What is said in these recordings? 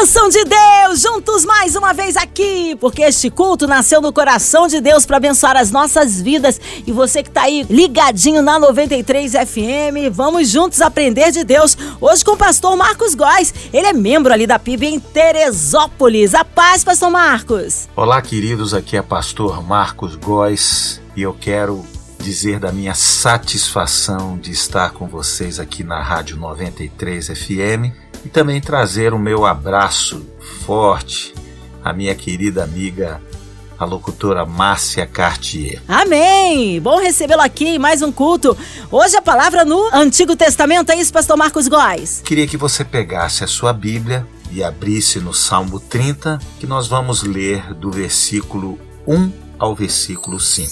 Bênção de Deus, juntos mais uma vez aqui, porque este culto nasceu no coração de Deus para abençoar as nossas vidas. E você que tá aí ligadinho na 93 FM, vamos juntos aprender de Deus. Hoje com o pastor Marcos Góes, ele é membro ali da PIB em Teresópolis. A paz, pastor Marcos. Olá, queridos, aqui é pastor Marcos Góes e eu quero dizer da minha satisfação de estar com vocês aqui na Rádio 93 FM e também trazer o meu abraço forte à minha querida amiga a locutora Márcia Cartier. Amém! Bom recebê-lo aqui em mais um culto. Hoje a palavra no Antigo Testamento, é isso, pastor Marcos Góes? Queria que você pegasse a sua Bíblia e abrisse no Salmo 30, que nós vamos ler do versículo 1 ao versículo 5.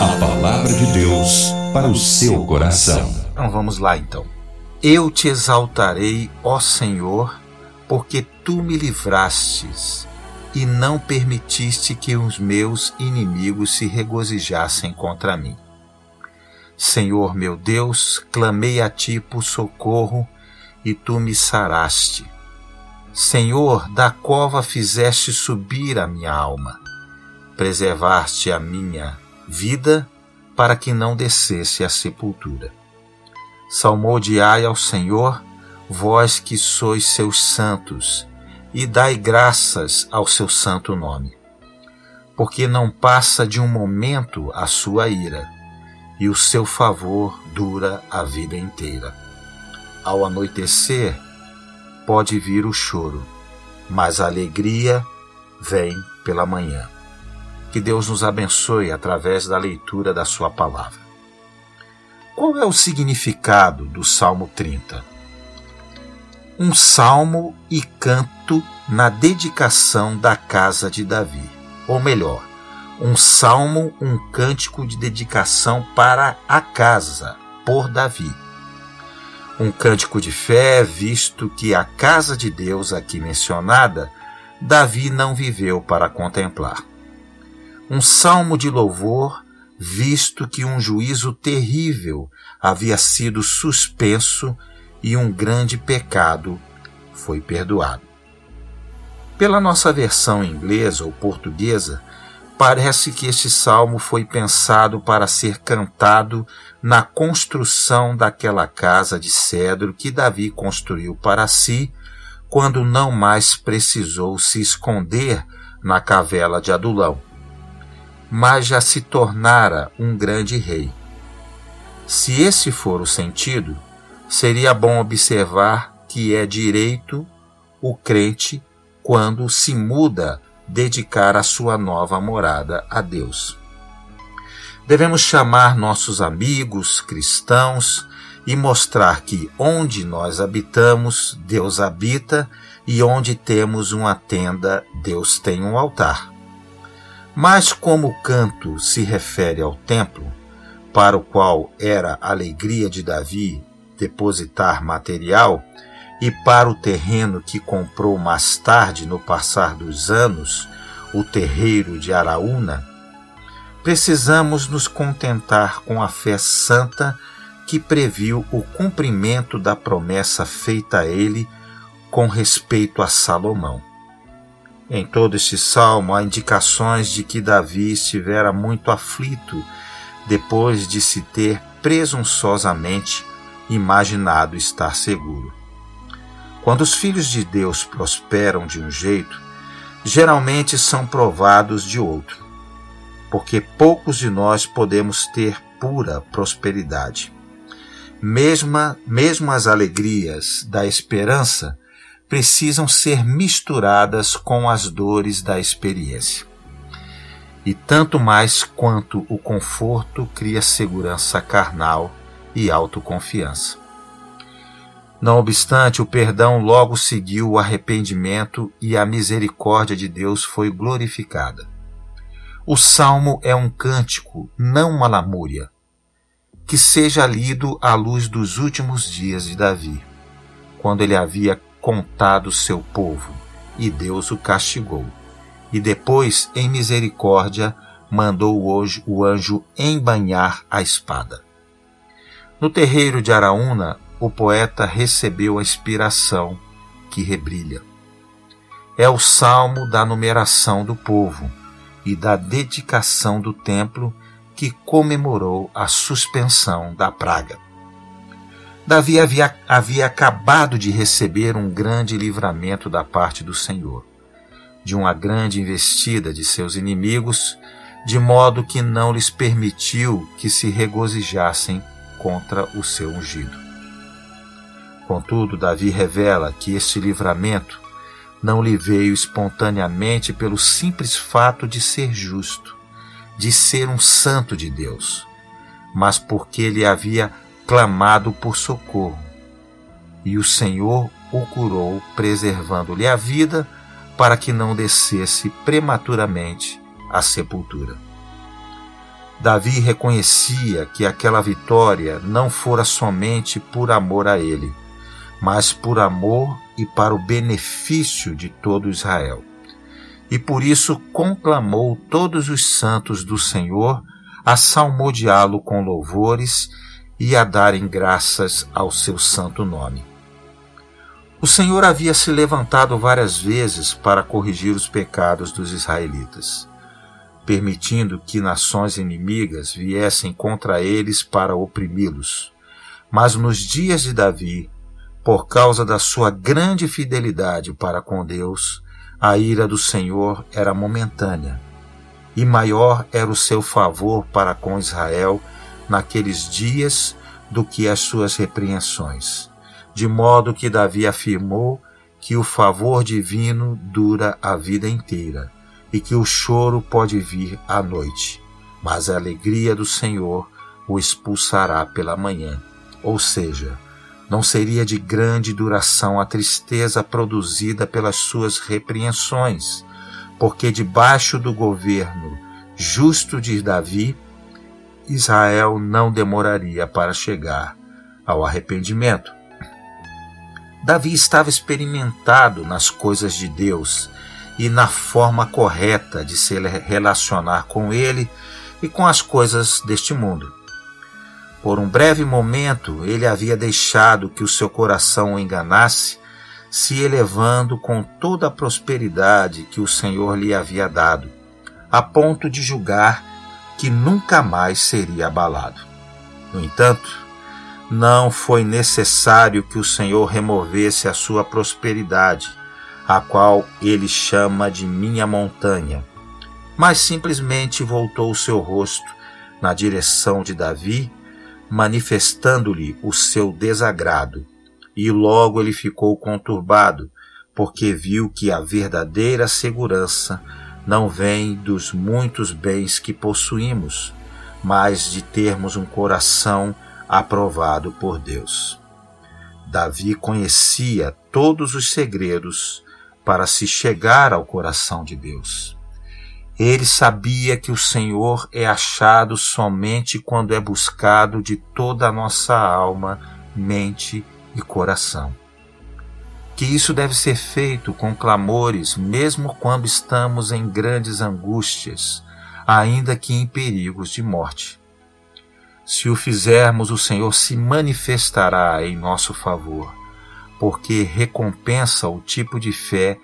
A palavra de Deus para o seu coração. Então vamos lá então. Eu te exaltarei, ó Senhor, porque tu me livrastes e não permitiste que os meus inimigos se regozijassem contra mim. Senhor meu Deus, clamei a ti por socorro e tu me saraste. Senhor, da cova fizeste subir a minha alma, preservaste a minha vida para que não descesse à sepultura. Salmodiai ao Senhor, vós que sois seus santos, e dai graças ao seu santo nome. Porque não passa de um momento a sua ira, e o seu favor dura a vida inteira. Ao anoitecer, pode vir o choro, mas a alegria vem pela manhã. Que Deus nos abençoe através da leitura da Sua palavra. Qual é o significado do Salmo 30? um salmo e canto na dedicação da casa de Davi. Ou melhor, um salmo, um cântico de dedicação para a casa, por Davi. Um cântico de fé, visto que a casa de Deus aqui mencionada, Davi não viveu para contemplar. Um salmo de louvor, visto que um juízo terrível havia sido suspenso e um grande pecado foi perdoado. Pela nossa versão inglesa ou portuguesa, parece que este salmo foi pensado para ser cantado na construção daquela casa de cedro que Davi construiu para si quando não mais precisou se esconder na cavela de Adulão, mas já se tornara um grande rei. Se esse for o sentido, seria bom observar que é direito o crente, quando se muda, dedicar a sua nova morada a Deus. Devemos chamar nossos amigos cristãos e mostrar que onde nós habitamos, Deus habita, e onde temos uma tenda, Deus tem um altar. Mas como o canto se refere ao templo, para o qual era a alegria de Davi depositar material e para o terreno que comprou mais tarde, no passar dos anos, o terreiro de Araúna, precisamos nos contentar com a fé santa que previu o cumprimento da promessa feita a ele com respeito a Salomão. Em todo este salmo há indicações de que Davi estivera muito aflito depois de se ter presunçosamente imaginado estar seguro. Quando os filhos de Deus prosperam de um jeito, geralmente são provados de outro, porque poucos de nós podemos ter pura prosperidade. Mesmo, mesmo as alegrias da esperança precisam ser misturadas com as dores da experiência. E tanto mais quanto o conforto cria segurança carnal e autoconfiança. Não obstante, o perdão logo seguiu o arrependimento e a misericórdia de Deus foi glorificada. O salmo é um cântico, não uma lamúria, que seja lido à luz dos últimos dias de Davi, quando ele havia contado seu povo e Deus o castigou. E depois, em misericórdia, mandou hoje o anjo embanhar a espada. No terreiro de Araúna, o poeta recebeu a inspiração que rebrilha. É o salmo da numeração do povo e da dedicação do templo que comemorou a suspensão da praga. Davi havia, havia acabado de receber um grande livramento da parte do Senhor, de uma grande investida de seus inimigos, de modo que não lhes permitiu que se regozijassem contra o seu ungido. Contudo, Davi revela que este livramento não lhe veio espontaneamente pelo simples fato de ser justo, de ser um santo de Deus, mas porque ele havia clamado por socorro. E o Senhor o curou, preservando-lhe a vida, para que não descesse prematuramente à sepultura. Davi reconhecia que aquela vitória não fora somente por amor a ele, mas por amor e para o benefício de todo Israel. E por isso conclamou todos os santos do Senhor a salmodiá-lo com louvores e a darem graças ao seu santo nome. O Senhor havia se levantado várias vezes para corrigir os pecados dos israelitas, permitindo que nações inimigas viessem contra eles para oprimi-los. Mas nos dias de Davi, por causa da sua grande fidelidade para com Deus, a ira do Senhor era momentânea, e maior era o seu favor para com Israel naqueles dias do que as suas repreensões, de modo que Davi afirmou que o favor divino dura a vida inteira e que o choro pode vir à noite, mas a alegria do Senhor o expulsará pela manhã. Ou seja, não seria de grande duração a tristeza produzida pelas suas repreensões, porque debaixo do governo justo de Davi, Israel não demoraria para chegar ao arrependimento. Davi estava experimentado nas coisas de Deus e na forma correta de se relacionar com Ele e com as coisas deste mundo. Por um breve momento, ele havia deixado que o seu coração o enganasse, se elevando com toda a prosperidade que o Senhor lhe havia dado, a ponto de julgar que nunca mais seria abalado. No entanto, não foi necessário que o Senhor removesse a sua prosperidade, a qual ele chama de minha montanha, mas simplesmente voltou o seu rosto na direção de Davi, manifestando-lhe o seu desagrado. E logo ele ficou conturbado, porque viu que a verdadeira segurança não vem dos muitos bens que possuímos, mas de termos um coração aprovado por Deus. Davi conhecia todos os segredos para se chegar ao coração de Deus. Ele sabia que o Senhor é achado somente quando é buscado de toda a nossa alma, mente e coração que isso deve ser feito com clamores, mesmo quando estamos em grandes angústias, ainda que em perigos de morte. Se o fizermos, o Senhor se manifestará em nosso favor, porque recompensa o tipo de fé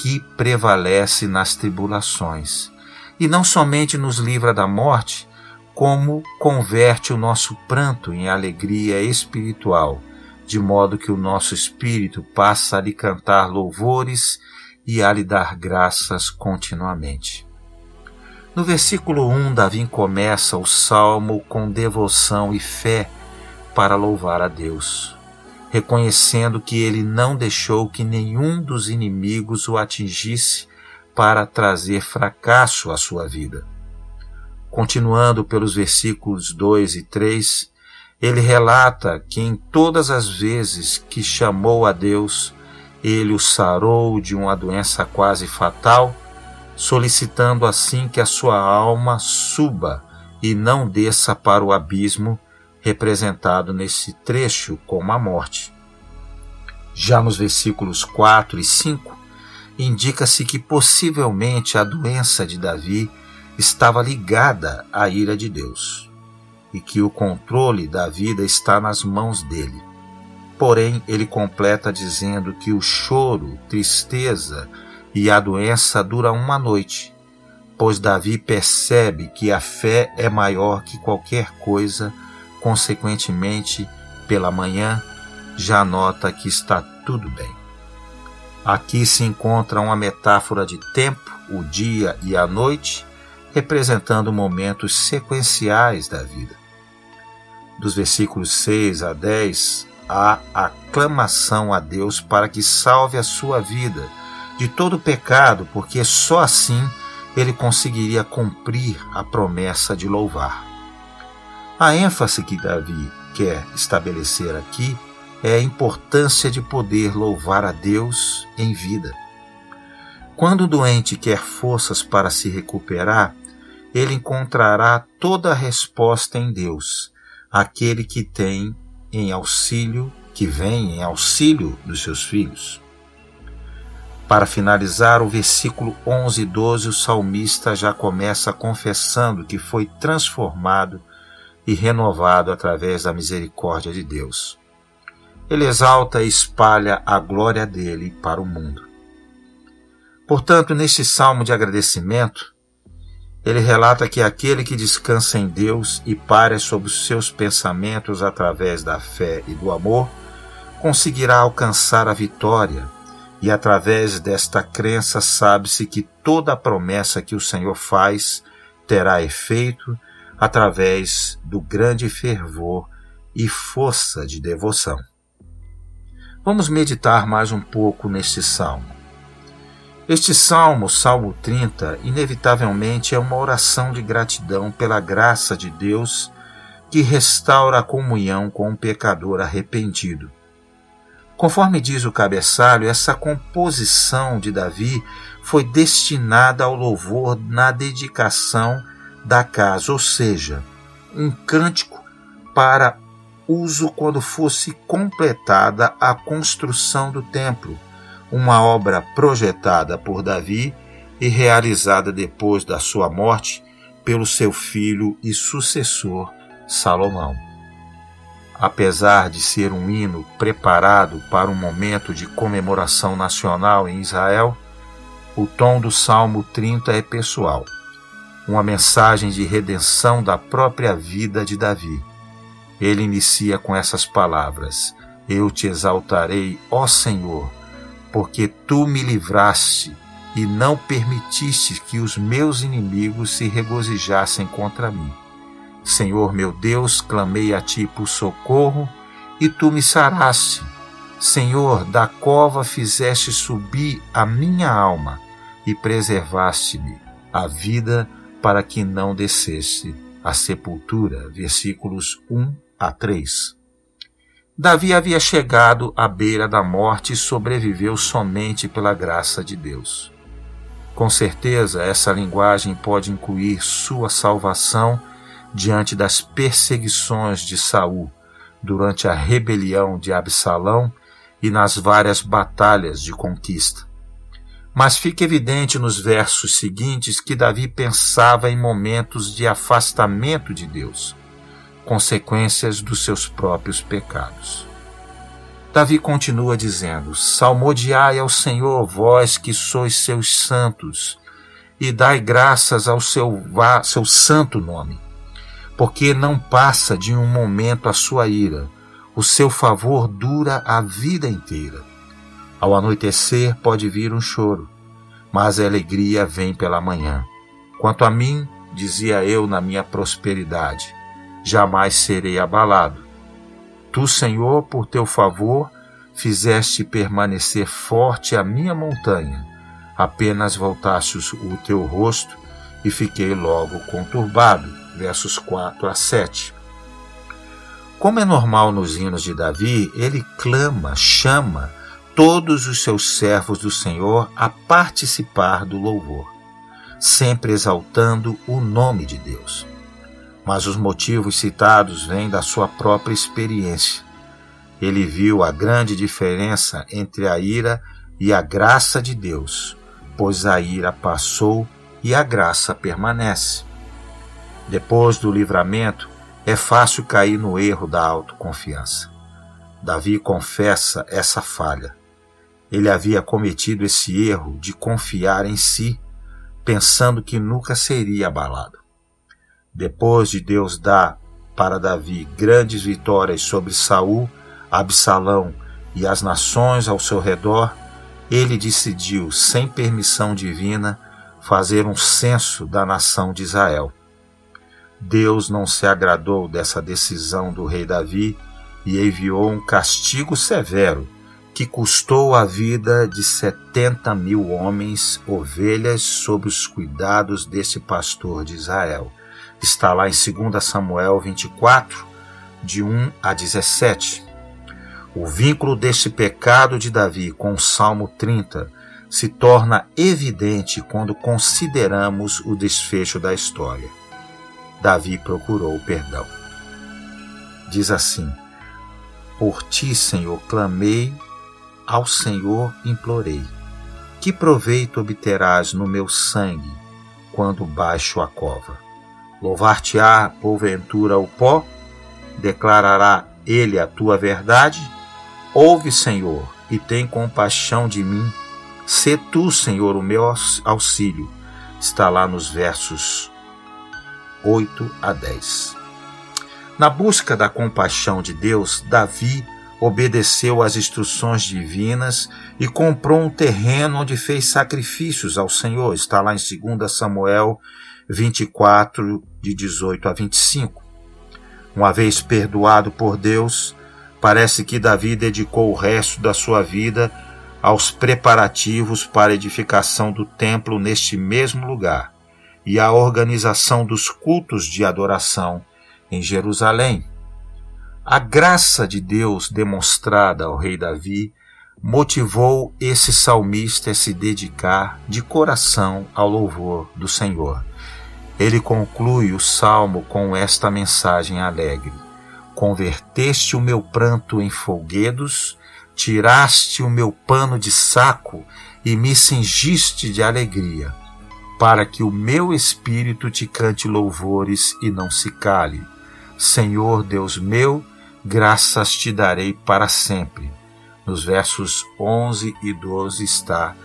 que prevalece nas tribulações, e não somente nos livra da morte, como converte o nosso pranto em alegria espiritual de modo que o nosso espírito passa a lhe cantar louvores e a lhe dar graças continuamente. No versículo 1, Davi começa o salmo com devoção e fé para louvar a Deus, reconhecendo que ele não deixou que nenhum dos inimigos o atingisse para trazer fracasso à sua vida. Continuando pelos versículos 2 e 3, ele relata que em todas as vezes que chamou a Deus, ele o sarou de uma doença quase fatal, solicitando assim que a sua alma suba e não desça para o abismo, representado nesse trecho como a morte. Já nos versículos 4 e 5, indica-se que possivelmente a doença de Davi estava ligada à ira de Deus e que o controle da vida está nas mãos dele. Porém, ele completa dizendo que o choro, tristeza e a doença duram uma noite, pois Davi percebe que a fé é maior que qualquer coisa, consequentemente, pela manhã, já nota que está tudo bem. Aqui se encontra uma metáfora de tempo, o dia e a noite, representando momentos sequenciais da vida. Dos versículos 6 a 10, há aclamação a Deus para que salve a sua vida de todo pecado, porque só assim ele conseguiria cumprir a promessa de louvar. A ênfase que Davi quer estabelecer aqui é a importância de poder louvar a Deus em vida. Quando o doente quer forças para se recuperar, ele encontrará toda a resposta em Deus, aquele que tem em auxílio, que vem em auxílio dos seus filhos. Para finalizar, o versículo 11 e 12, o salmista já começa confessando que foi transformado e renovado através da misericórdia de Deus. Ele exalta e espalha a glória dele para o mundo. Portanto, neste salmo de agradecimento, ele relata que aquele que descansa em Deus e para sobre os seus pensamentos através da fé e do amor, conseguirá alcançar a vitória, e através desta crença sabe-se que toda a promessa que o Senhor faz terá efeito através do grande fervor e força de devoção. Vamos meditar mais um pouco neste salmo. Este salmo, Salmo 30, inevitavelmente é uma oração de gratidão pela graça de Deus que restaura a comunhão com o pecador arrependido. Conforme diz o cabeçalho, essa composição de Davi foi destinada ao louvor na dedicação da casa, ou seja, um cântico para uso quando fosse completada a construção do templo uma obra projetada por Davi e realizada depois da sua morte pelo seu filho e sucessor Salomão. Apesar de ser um hino preparado para um momento de comemoração nacional em Israel, o tom do Salmo 30 é pessoal, uma mensagem de redenção da própria vida de Davi. Ele inicia com essas palavras: Eu te exaltarei, ó Senhor, porque tu me livraste e não permitiste que os meus inimigos se regozijassem contra mim. Senhor meu Deus, clamei a ti por socorro e tu me saraste. Senhor, da cova fizeste subir a minha alma e preservaste-me a vida para que não descesse à sepultura. Versículos 1 a 3. Davi havia chegado à beira da morte e sobreviveu somente pela graça de Deus. Com certeza, essa linguagem pode incluir sua salvação diante das perseguições de Saul durante a rebelião de Absalão e nas várias batalhas de conquista. Mas fica evidente nos versos seguintes que Davi pensava em momentos de afastamento de Deus consequências dos seus próprios pecados. Davi continua dizendo: Salmodiai ao Senhor, vós que sois seus santos, e dai graças ao seu, seu santo nome, porque não passa de um momento a sua ira, o seu favor dura a vida inteira. Ao anoitecer pode vir um choro, mas a alegria vem pela manhã. Quanto a mim, dizia eu na minha prosperidade, jamais serei abalado. Tu, Senhor, por teu favor, fizeste permanecer forte a minha montanha. Apenas voltaste o teu rosto e fiquei logo conturbado. Versos 4 a 7. Como é normal nos hinos de Davi, ele clama, chama todos os seus servos do Senhor a participar do louvor, sempre exaltando o nome de Deus mas os motivos citados vêm da sua própria experiência. Ele viu a grande diferença entre a ira e a graça de Deus, pois a ira passou e a graça permanece. Depois do livramento, é fácil cair no erro da autoconfiança. Davi confessa essa falha. Ele havia cometido esse erro de confiar em si, pensando que nunca seria abalado. Depois de Deus dar para Davi grandes vitórias sobre Saul, Absalão e as nações ao seu redor, ele decidiu, sem permissão divina, fazer um censo da nação de Israel. Deus não se agradou dessa decisão do rei Davi e enviou um castigo severo que custou a vida de setenta mil homens, ovelhas, sob os cuidados desse pastor de Israel. Está lá em 2 Samuel 24, de 1 a 17. O vínculo deste pecado de Davi com o Salmo 30 se torna evidente quando consideramos o desfecho da história. Davi procurou perdão. Diz assim: Por ti, Senhor, clamei, ao Senhor implorei. Que proveito obterás no meu sangue quando baixo a cova? Louvar-te-á, porventura, o pó? Declarará ele a tua verdade? Ouve, Senhor, e tem compaixão de mim. Sê tu, Senhor, o meu auxílio. Está lá nos versos 8 a 10. Na busca da compaixão de Deus, Davi obedeceu às instruções divinas e comprou um terreno onde fez sacrifícios ao Senhor. Está lá em 2 Samuel 24, de 18 a 25. Uma vez perdoado por Deus, Parece que Davi dedicou o resto da sua vida aos preparativos para a edificação do templo neste mesmo lugar e à organização dos cultos de adoração em Jerusalém. A graça de Deus demonstrada ao rei Davi motivou esse salmista a se dedicar de coração ao louvor do Senhor. Ele conclui o salmo com esta mensagem alegre: Converteste o meu pranto em folguedos, tiraste o meu pano de saco e me cingiste de alegria, para que o meu espírito te cante louvores e não se cale. Senhor Deus meu, graças te darei para sempre. Nos versos 11 e 12 está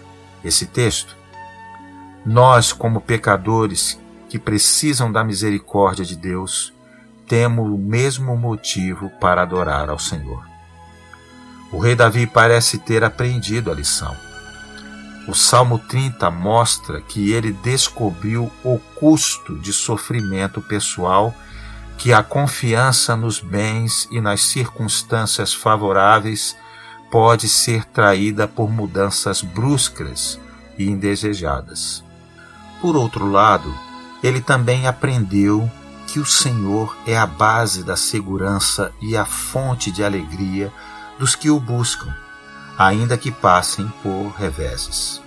esse texto. Nós, como pecadores que precisam da misericórdia de Deus, temos o mesmo motivo para adorar ao Senhor. O rei Davi parece ter aprendido a lição. O Salmo 30 mostra que ele descobriu o custo de sofrimento pessoal que a confiança nos bens e nas circunstâncias favoráveis pode ser traída por mudanças bruscas e indesejadas. Por outro lado, ele também aprendeu que o Senhor é a base da segurança e a fonte de alegria dos que o buscam, ainda que passem por reveses.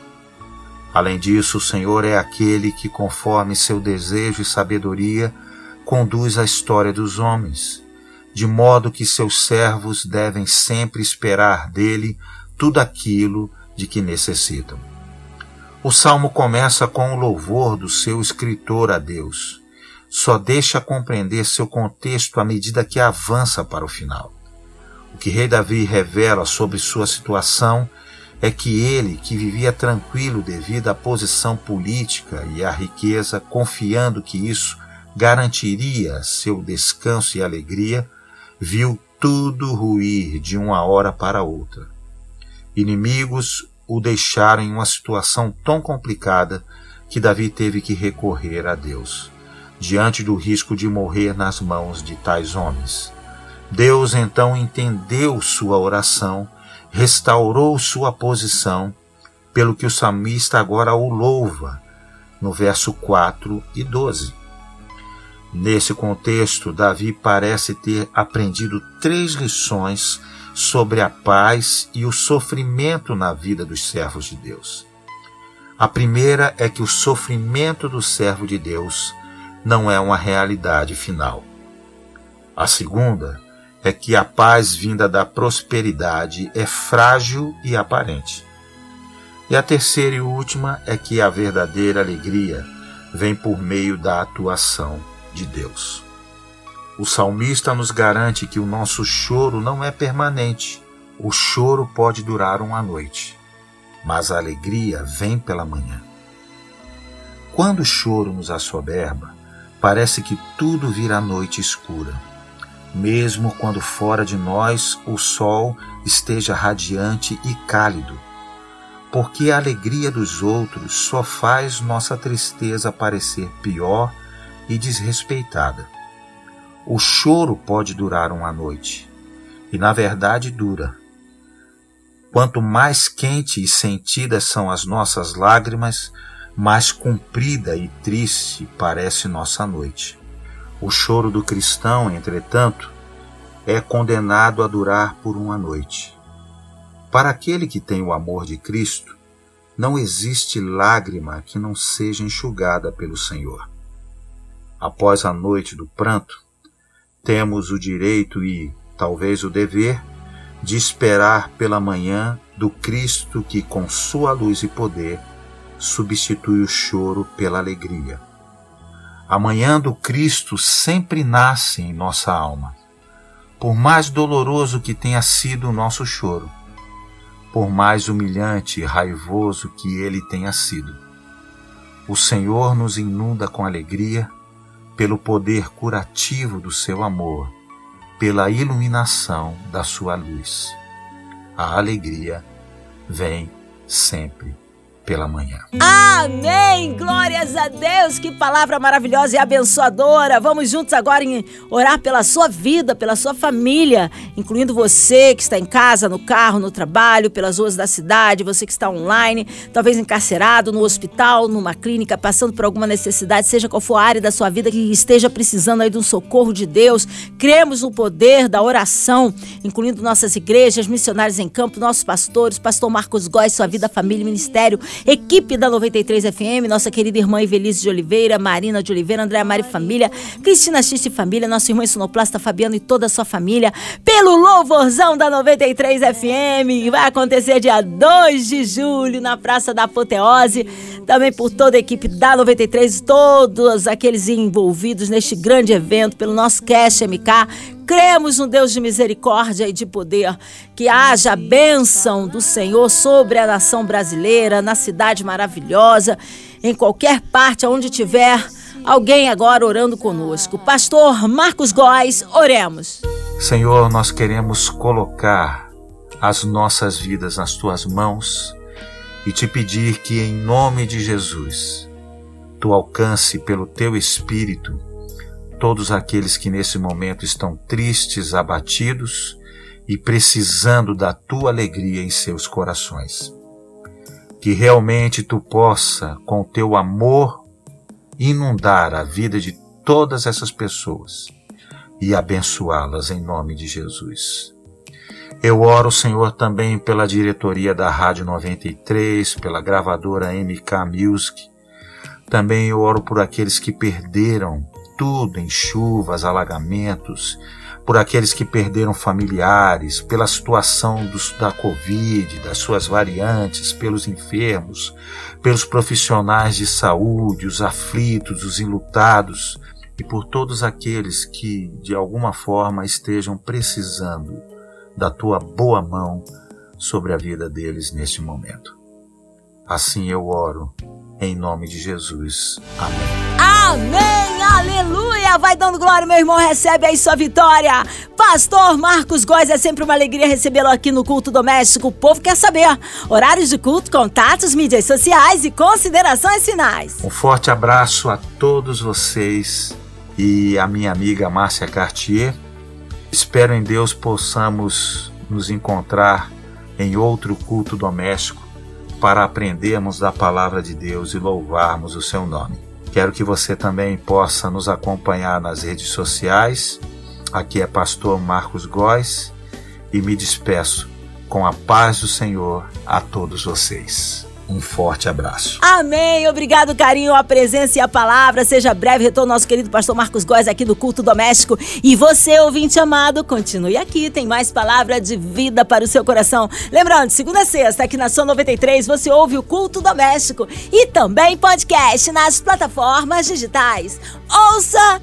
Além disso, o Senhor é aquele que, conforme seu desejo e sabedoria, conduz a história dos homens, de modo que seus servos devem sempre esperar dele tudo aquilo de que necessitam. O salmo começa com o louvor do seu escritor a Deus só deixa compreender seu contexto à medida que avança para o final. O que rei Davi revela sobre sua situação é que ele, que vivia tranquilo devido à posição política e à riqueza, confiando que isso garantiria seu descanso e alegria, viu tudo ruir de uma hora para outra. Inimigos o deixaram em uma situação tão complicada que Davi teve que recorrer a Deus diante do risco de morrer nas mãos de tais homens. Deus então entendeu sua oração, restaurou sua posição, pelo que o salmista agora o louva, no verso 4 e 12. Nesse contexto, Davi parece ter aprendido três lições sobre a paz e o sofrimento na vida dos servos de Deus. A primeira é que o sofrimento do servo de Deus não é uma realidade final. A segunda é que a paz vinda da prosperidade é frágil e aparente. E a terceira e última é que a verdadeira alegria vem por meio da atuação de Deus. O salmista nos garante que o nosso choro não é permanente. O choro pode durar uma noite, mas a alegria vem pela manhã. Quando o choro nos assoberba, parece que tudo vira noite escura, mesmo quando fora de nós o sol esteja radiante e cálido porque a alegria dos outros só faz nossa tristeza parecer pior e desrespeitada. O choro pode durar uma noite, e na verdade dura. Quanto mais quente e sentidas são as nossas lágrimas, mais comprida e triste parece nossa noite. O choro do cristão, entretanto, é condenado a durar por uma noite. Para aquele que tem o amor de Cristo, não existe lágrima que não seja enxugada pelo Senhor. Após a noite do pranto, temos o direito e, talvez, o dever de esperar pela manhã do Cristo que, com sua luz e poder, substitui o choro pela alegria. A manhã do Cristo sempre nasce em nossa alma. Por mais doloroso que tenha sido o nosso choro, por mais humilhante e raivoso que ele tenha sido. O Senhor nos inunda com alegria pelo poder curativo do seu amor, pela iluminação da sua luz. A alegria vem sempre pela manhã. Amém! Glórias a Deus! Que palavra maravilhosa e abençoadora! Vamos juntos agora em orar pela sua vida, pela sua família, incluindo você que está em casa, no carro, no trabalho, pelas ruas da cidade, você que está online, talvez encarcerado, no hospital, numa clínica, passando por alguma necessidade, seja qual for a área da sua vida que esteja precisando aí de um socorro de Deus. Cremos no poder da oração, incluindo nossas igrejas, missionários em campo, nossos pastores, pastor Marcos Góes, sua vida, família e ministério equipe da 93 FM, nossa querida irmã Evelise de Oliveira, Marina de Oliveira, Andréa Mari Família, Cristina Xiste Família, nossa irmã Sonoplasta Fabiano e toda a sua família, pelo louvorzão da 93 FM, vai acontecer dia 2 de julho na Praça da Apoteose, também por toda a equipe da 93, todos aqueles envolvidos neste grande evento, pelo nosso Cash MK, cremos no Deus de misericórdia e de poder, que haja a bênção do Senhor sobre a nação brasileira, na cidade maravilhosa, em qualquer parte onde tiver alguém agora orando conosco. Pastor Marcos Góes, oremos. Senhor, nós queremos colocar as nossas vidas nas tuas mãos e te pedir que, em nome de Jesus, tu alcance pelo teu Espírito todos aqueles que nesse momento estão tristes, abatidos e precisando da tua alegria em seus corações. Que realmente tu possa, com teu amor, inundar a vida de todas essas pessoas e abençoá-las em nome de Jesus. Eu oro, Senhor, também pela diretoria da Rádio 93, pela gravadora MK Music. Também eu oro por aqueles que perderam tudo em chuvas, alagamentos, por aqueles que perderam familiares, pela situação dos, da Covid, das suas variantes, pelos enfermos, pelos profissionais de saúde, os aflitos, os enlutados e por todos aqueles que, de alguma forma, estejam precisando da tua boa mão sobre a vida deles neste momento. Assim eu oro, em nome de Jesus. Amém. Amém, aleluia! Vai dando glória, meu irmão, recebe aí sua vitória. Pastor Marcos Góes, é sempre uma alegria recebê-lo aqui no Culto Doméstico. O povo quer saber horários de culto, contatos, mídias sociais e considerações finais. Um forte abraço a todos vocês e a minha amiga Márcia Cartier. Espero em Deus possamos nos encontrar em outro culto doméstico para aprendermos da palavra de Deus e louvarmos o seu nome. Quero que você também possa nos acompanhar nas redes sociais. Aqui é Pastor Marcos Góes e me despeço com a paz do Senhor a todos vocês. Um forte abraço. Amém. Obrigado, carinho, a presença e a palavra. Seja breve retorno nosso querido pastor Marcos Góes aqui do Culto Doméstico. E você, ouvinte amado, continue aqui. Tem mais palavra de vida para o seu coração. Lembrando, segunda a sexta, aqui na Sua 93, você ouve o Culto Doméstico e também podcast nas plataformas digitais. Ouça